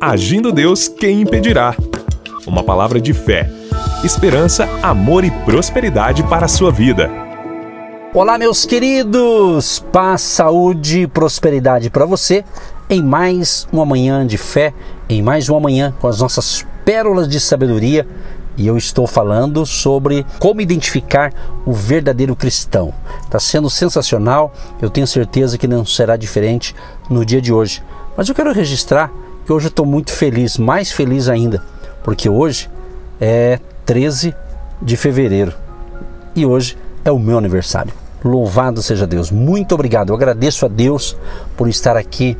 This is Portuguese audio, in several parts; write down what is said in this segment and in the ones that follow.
Agindo Deus, quem impedirá? Uma palavra de fé, esperança, amor e prosperidade para a sua vida. Olá, meus queridos! Paz, saúde e prosperidade para você em mais uma manhã de fé, em mais uma manhã com as nossas pérolas de sabedoria e eu estou falando sobre como identificar o verdadeiro cristão. Está sendo sensacional, eu tenho certeza que não será diferente no dia de hoje. Mas eu quero registrar que hoje eu estou muito feliz, mais feliz ainda, porque hoje é 13 de fevereiro e hoje é o meu aniversário. Louvado seja Deus, muito obrigado. Eu agradeço a Deus por estar aqui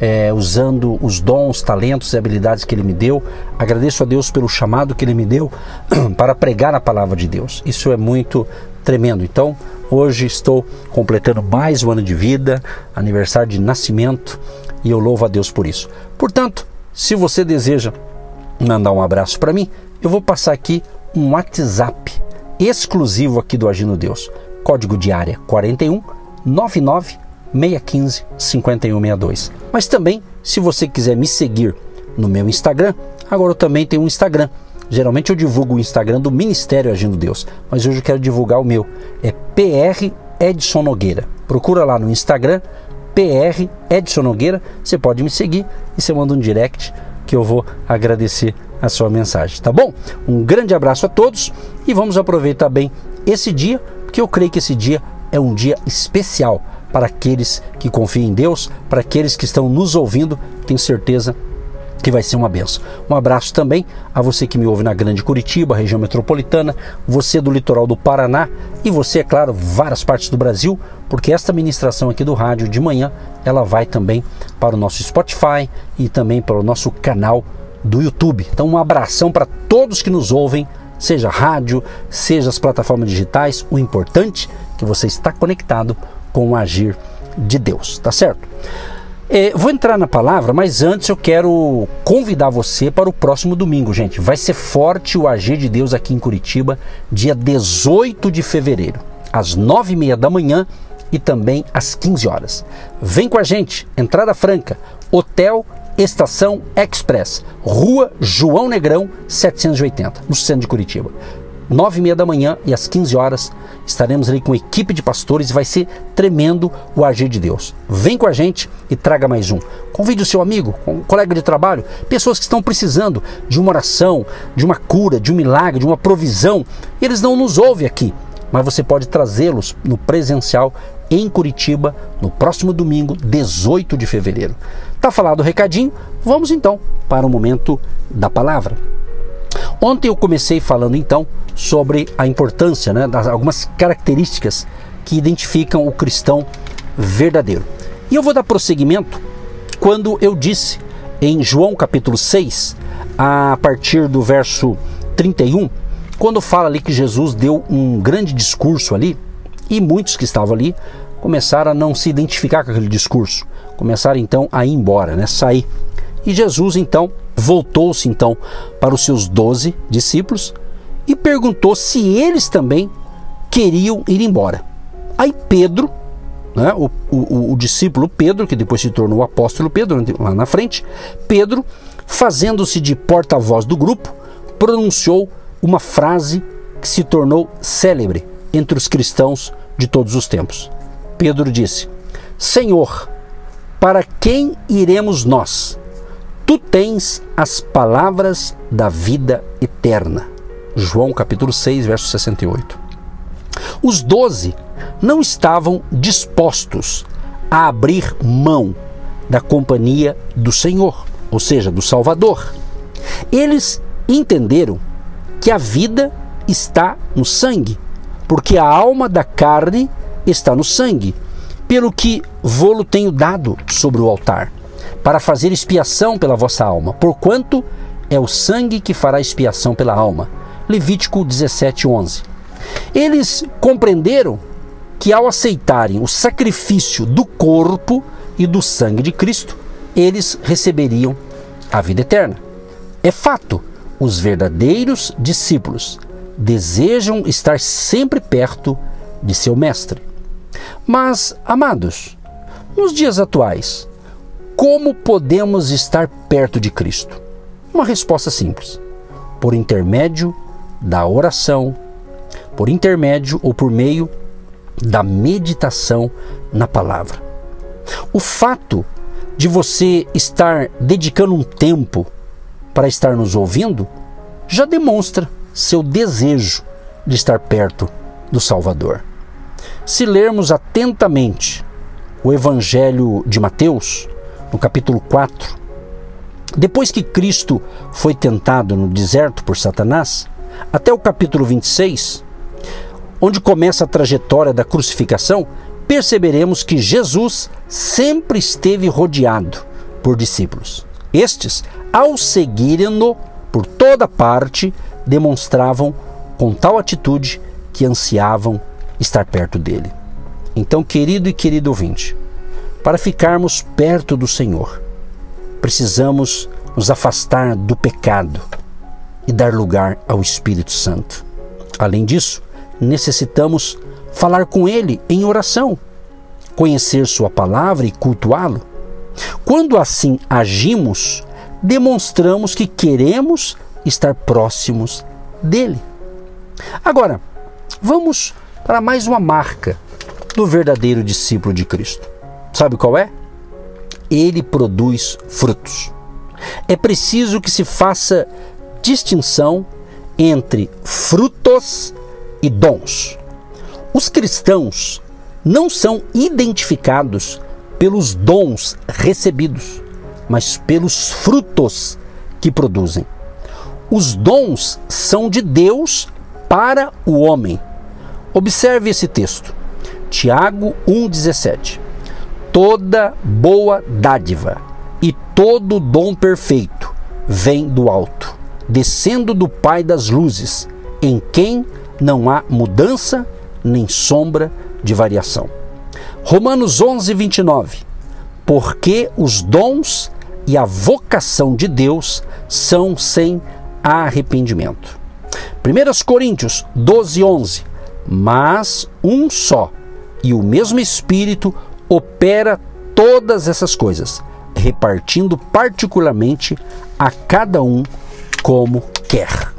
é, usando os dons, talentos e habilidades que Ele me deu. Agradeço a Deus pelo chamado que Ele me deu para pregar a palavra de Deus. Isso é muito tremendo. Então, hoje estou completando mais um ano de vida, aniversário de nascimento, e eu louvo a Deus por isso. Portanto, se você deseja mandar um abraço para mim, eu vou passar aqui um WhatsApp exclusivo aqui do Agindo Deus. Código de área 41 99 615 5162. Mas também, se você quiser me seguir no meu Instagram, agora eu também tenho um Instagram. Geralmente eu divulgo o Instagram do Ministério Agindo Deus, mas hoje eu quero divulgar o meu. É PR Edson Nogueira. Procura lá no Instagram, PR Edson Nogueira. Você pode me seguir e você manda um direct que eu vou agradecer a sua mensagem, tá bom? Um grande abraço a todos e vamos aproveitar bem esse dia, porque eu creio que esse dia é um dia especial para aqueles que confiam em Deus, para aqueles que estão nos ouvindo, tenho certeza que vai ser uma benção. Um abraço também a você que me ouve na Grande Curitiba, região metropolitana, você do litoral do Paraná e você, é claro, várias partes do Brasil, porque esta ministração aqui do rádio de manhã, ela vai também para o nosso Spotify e também para o nosso canal do YouTube. Então um abração para todos que nos ouvem, seja rádio, seja as plataformas digitais, o importante é que você está conectado com o agir de Deus, tá certo? É, vou entrar na palavra, mas antes eu quero convidar você para o próximo domingo, gente. Vai ser forte o agir de Deus aqui em Curitiba, dia 18 de fevereiro, às nove e meia da manhã e também às 15 horas. Vem com a gente, entrada franca, Hotel Estação Express, Rua João Negrão 780, no centro de Curitiba nove e meia da manhã e às 15 horas estaremos ali com equipe de pastores e vai ser tremendo o agir de Deus. Vem com a gente e traga mais um. Convide o seu amigo, um colega de trabalho, pessoas que estão precisando de uma oração, de uma cura, de um milagre, de uma provisão. Eles não nos ouvem aqui, mas você pode trazê-los no presencial em Curitiba no próximo domingo, 18 de fevereiro. Tá falado o recadinho? Vamos então para o momento da palavra. Ontem eu comecei falando então sobre a importância, né, das algumas características que identificam o cristão verdadeiro. E eu vou dar prosseguimento quando eu disse em João capítulo 6, a partir do verso 31, quando fala ali que Jesus deu um grande discurso ali, e muitos que estavam ali começaram a não se identificar com aquele discurso, começaram então a ir embora, né, sair. E Jesus então voltou-se então para os seus doze discípulos e perguntou se eles também queriam ir embora. Aí Pedro, né, o, o, o discípulo Pedro, que depois se tornou o apóstolo Pedro, lá na frente, Pedro, fazendo-se de porta-voz do grupo, pronunciou uma frase que se tornou célebre entre os cristãos de todos os tempos. Pedro disse: Senhor, para quem iremos nós? Tu tens as palavras da vida eterna. João capítulo 6, verso 68. Os doze não estavam dispostos a abrir mão da companhia do Senhor, ou seja, do Salvador. Eles entenderam que a vida está no sangue, porque a alma da carne está no sangue, pelo que vou-lo tenho dado sobre o altar para fazer expiação pela vossa alma, porquanto é o sangue que fará expiação pela alma. Levítico 17, 11. Eles compreenderam que ao aceitarem o sacrifício do corpo e do sangue de Cristo, eles receberiam a vida eterna. É fato, os verdadeiros discípulos desejam estar sempre perto de seu mestre. Mas, amados, nos dias atuais, como podemos estar perto de Cristo? Uma resposta simples: por intermédio da oração, por intermédio ou por meio da meditação na palavra. O fato de você estar dedicando um tempo para estar nos ouvindo já demonstra seu desejo de estar perto do Salvador. Se lermos atentamente o Evangelho de Mateus, no capítulo 4, depois que Cristo foi tentado no deserto por Satanás, até o capítulo 26, onde começa a trajetória da crucificação, perceberemos que Jesus sempre esteve rodeado por discípulos. Estes, ao seguirem-no por toda parte, demonstravam com tal atitude que ansiavam estar perto dele. Então, querido e querido ouvinte, para ficarmos perto do Senhor, precisamos nos afastar do pecado e dar lugar ao Espírito Santo. Além disso, necessitamos falar com Ele em oração, conhecer Sua palavra e cultuá-lo. Quando assim agimos, demonstramos que queremos estar próximos dele. Agora, vamos para mais uma marca do verdadeiro discípulo de Cristo. Sabe qual é? Ele produz frutos. É preciso que se faça distinção entre frutos e dons. Os cristãos não são identificados pelos dons recebidos, mas pelos frutos que produzem. Os dons são de Deus para o homem. Observe esse texto. Tiago 1,17. Toda boa dádiva e todo dom perfeito vem do alto, descendo do Pai das luzes, em quem não há mudança nem sombra de variação. Romanos 11, 29. Porque os dons e a vocação de Deus são sem arrependimento. 1 Coríntios 12, 11. Mas um só e o mesmo Espírito opera todas essas coisas, repartindo particularmente a cada um como quer.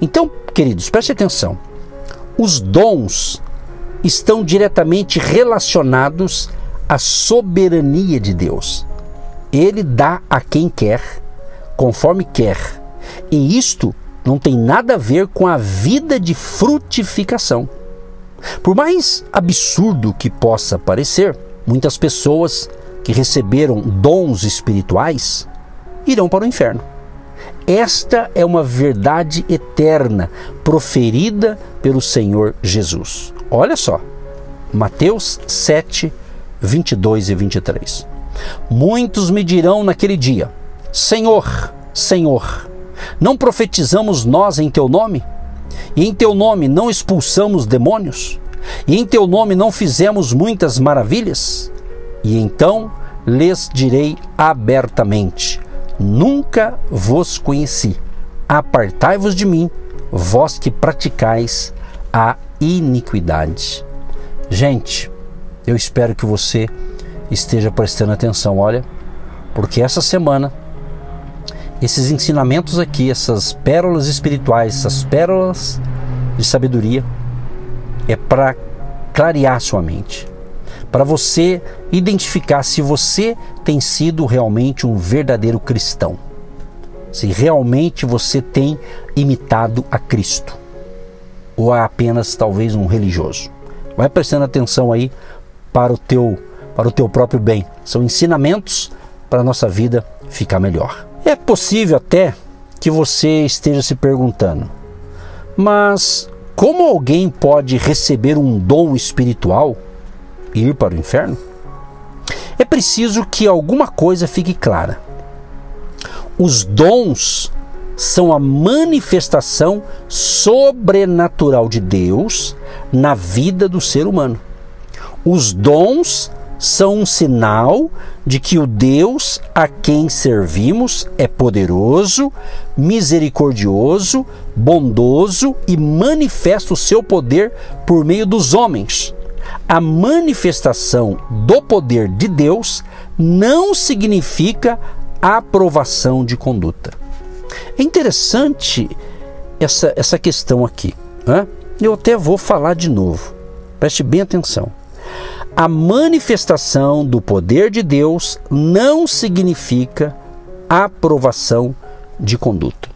Então, queridos, preste atenção. Os dons estão diretamente relacionados à soberania de Deus. Ele dá a quem quer, conforme quer. E isto não tem nada a ver com a vida de frutificação. Por mais absurdo que possa parecer, muitas pessoas que receberam dons espirituais irão para o inferno. Esta é uma verdade eterna proferida pelo Senhor Jesus. Olha só, Mateus 7, 22 e 23. Muitos me dirão naquele dia: Senhor, Senhor, não profetizamos nós em teu nome? E em teu nome não expulsamos demônios? E em teu nome não fizemos muitas maravilhas? E então lhes direi abertamente: Nunca vos conheci. Apartai-vos de mim, vós que praticais a iniquidade. Gente, eu espero que você esteja prestando atenção, olha, porque essa semana esses ensinamentos aqui, essas pérolas espirituais, essas pérolas de sabedoria, é para clarear sua mente, para você identificar se você tem sido realmente um verdadeiro cristão, se realmente você tem imitado a Cristo, ou é apenas talvez um religioso. Vai prestando atenção aí para o teu para o teu próprio bem. São ensinamentos para a nossa vida ficar melhor. É possível até que você esteja se perguntando, mas como alguém pode receber um dom espiritual e ir para o inferno? É preciso que alguma coisa fique clara. Os dons são a manifestação sobrenatural de Deus na vida do ser humano. Os dons são um sinal de que o Deus a quem servimos é poderoso, misericordioso, bondoso e manifesta o seu poder por meio dos homens. A manifestação do poder de Deus não significa aprovação de conduta. É interessante essa, essa questão aqui. Né? Eu até vou falar de novo. Preste bem atenção. A manifestação do poder de Deus não significa aprovação de conduta.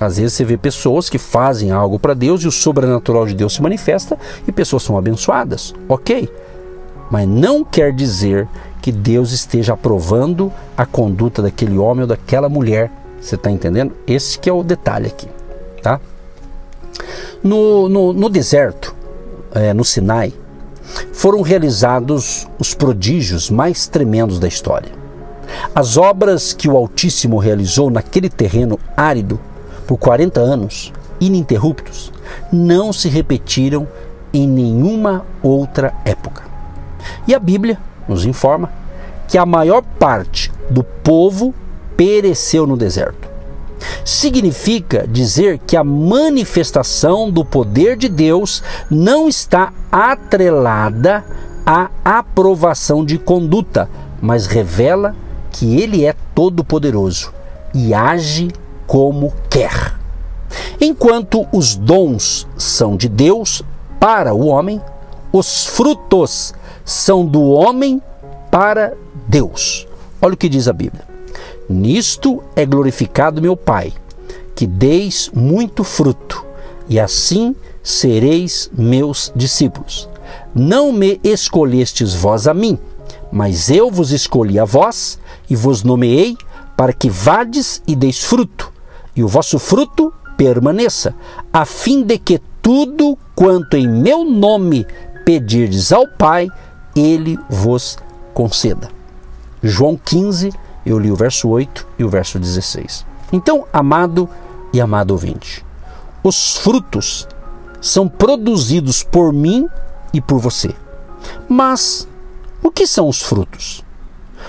Às vezes você vê pessoas que fazem algo para Deus e o sobrenatural de Deus se manifesta e pessoas são abençoadas, ok? Mas não quer dizer que Deus esteja aprovando a conduta daquele homem ou daquela mulher. Você está entendendo? Esse que é o detalhe aqui, tá? No, no, no deserto, é, no Sinai, foram realizados os prodígios mais tremendos da história. As obras que o Altíssimo realizou naquele terreno árido por 40 anos, ininterruptos, não se repetiram em nenhuma outra época. E a Bíblia nos informa que a maior parte do povo pereceu no deserto. Significa dizer que a manifestação do poder de Deus não está atrelada à aprovação de conduta, mas revela que Ele é todo-poderoso e age como quer. Enquanto os dons são de Deus para o homem, os frutos são do homem para Deus. Olha o que diz a Bíblia. Nisto é glorificado meu Pai, que deis muito fruto, e assim sereis meus discípulos. Não me escolhestes vós a mim, mas eu vos escolhi a vós e vos nomeei para que vades e deis fruto, e o vosso fruto permaneça, a fim de que tudo quanto em meu nome pedirdes ao Pai, ele vos conceda. João 15, eu li o verso 8 e o verso 16. Então, amado e amado ouvinte, os frutos são produzidos por mim e por você. Mas o que são os frutos?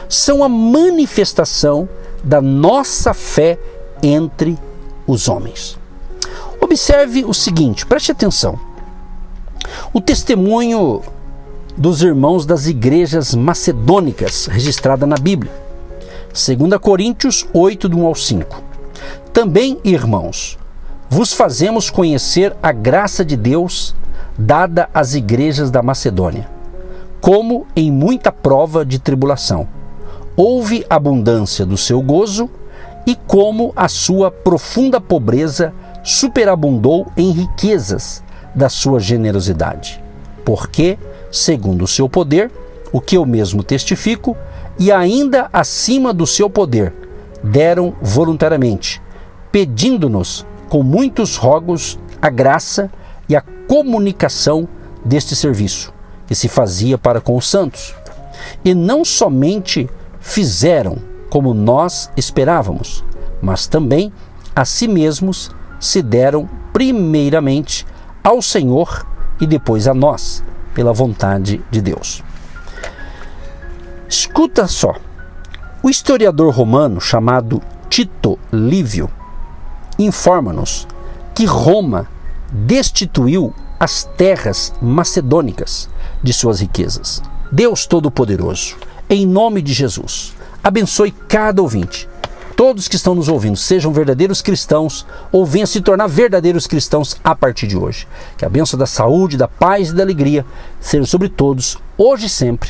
São a manifestação da nossa fé entre os homens. Observe o seguinte, preste atenção. O testemunho dos irmãos das igrejas macedônicas registrada na Bíblia. 2 Coríntios 8, do 1 ao 5. Também, irmãos, vos fazemos conhecer a graça de Deus dada às igrejas da Macedônia, como em muita prova de tribulação. Houve abundância do seu gozo e como a sua profunda pobreza superabundou em riquezas da sua generosidade. Porque, segundo o seu poder, o que eu mesmo testifico, e ainda acima do seu poder, deram voluntariamente, pedindo-nos com muitos rogos a graça e a comunicação deste serviço, que se fazia para com os santos. E não somente fizeram como nós esperávamos, mas também a si mesmos se deram primeiramente ao Senhor e depois a nós, pela vontade de Deus. Escuta só. O historiador romano chamado Tito Livio informa-nos que Roma destituiu as terras macedônicas de suas riquezas. Deus Todo-Poderoso, em nome de Jesus, abençoe cada ouvinte todos que estão nos ouvindo sejam verdadeiros cristãos ou venham se tornar verdadeiros cristãos a partir de hoje. Que a bênção da saúde, da paz e da alegria seja sobre todos, hoje e sempre,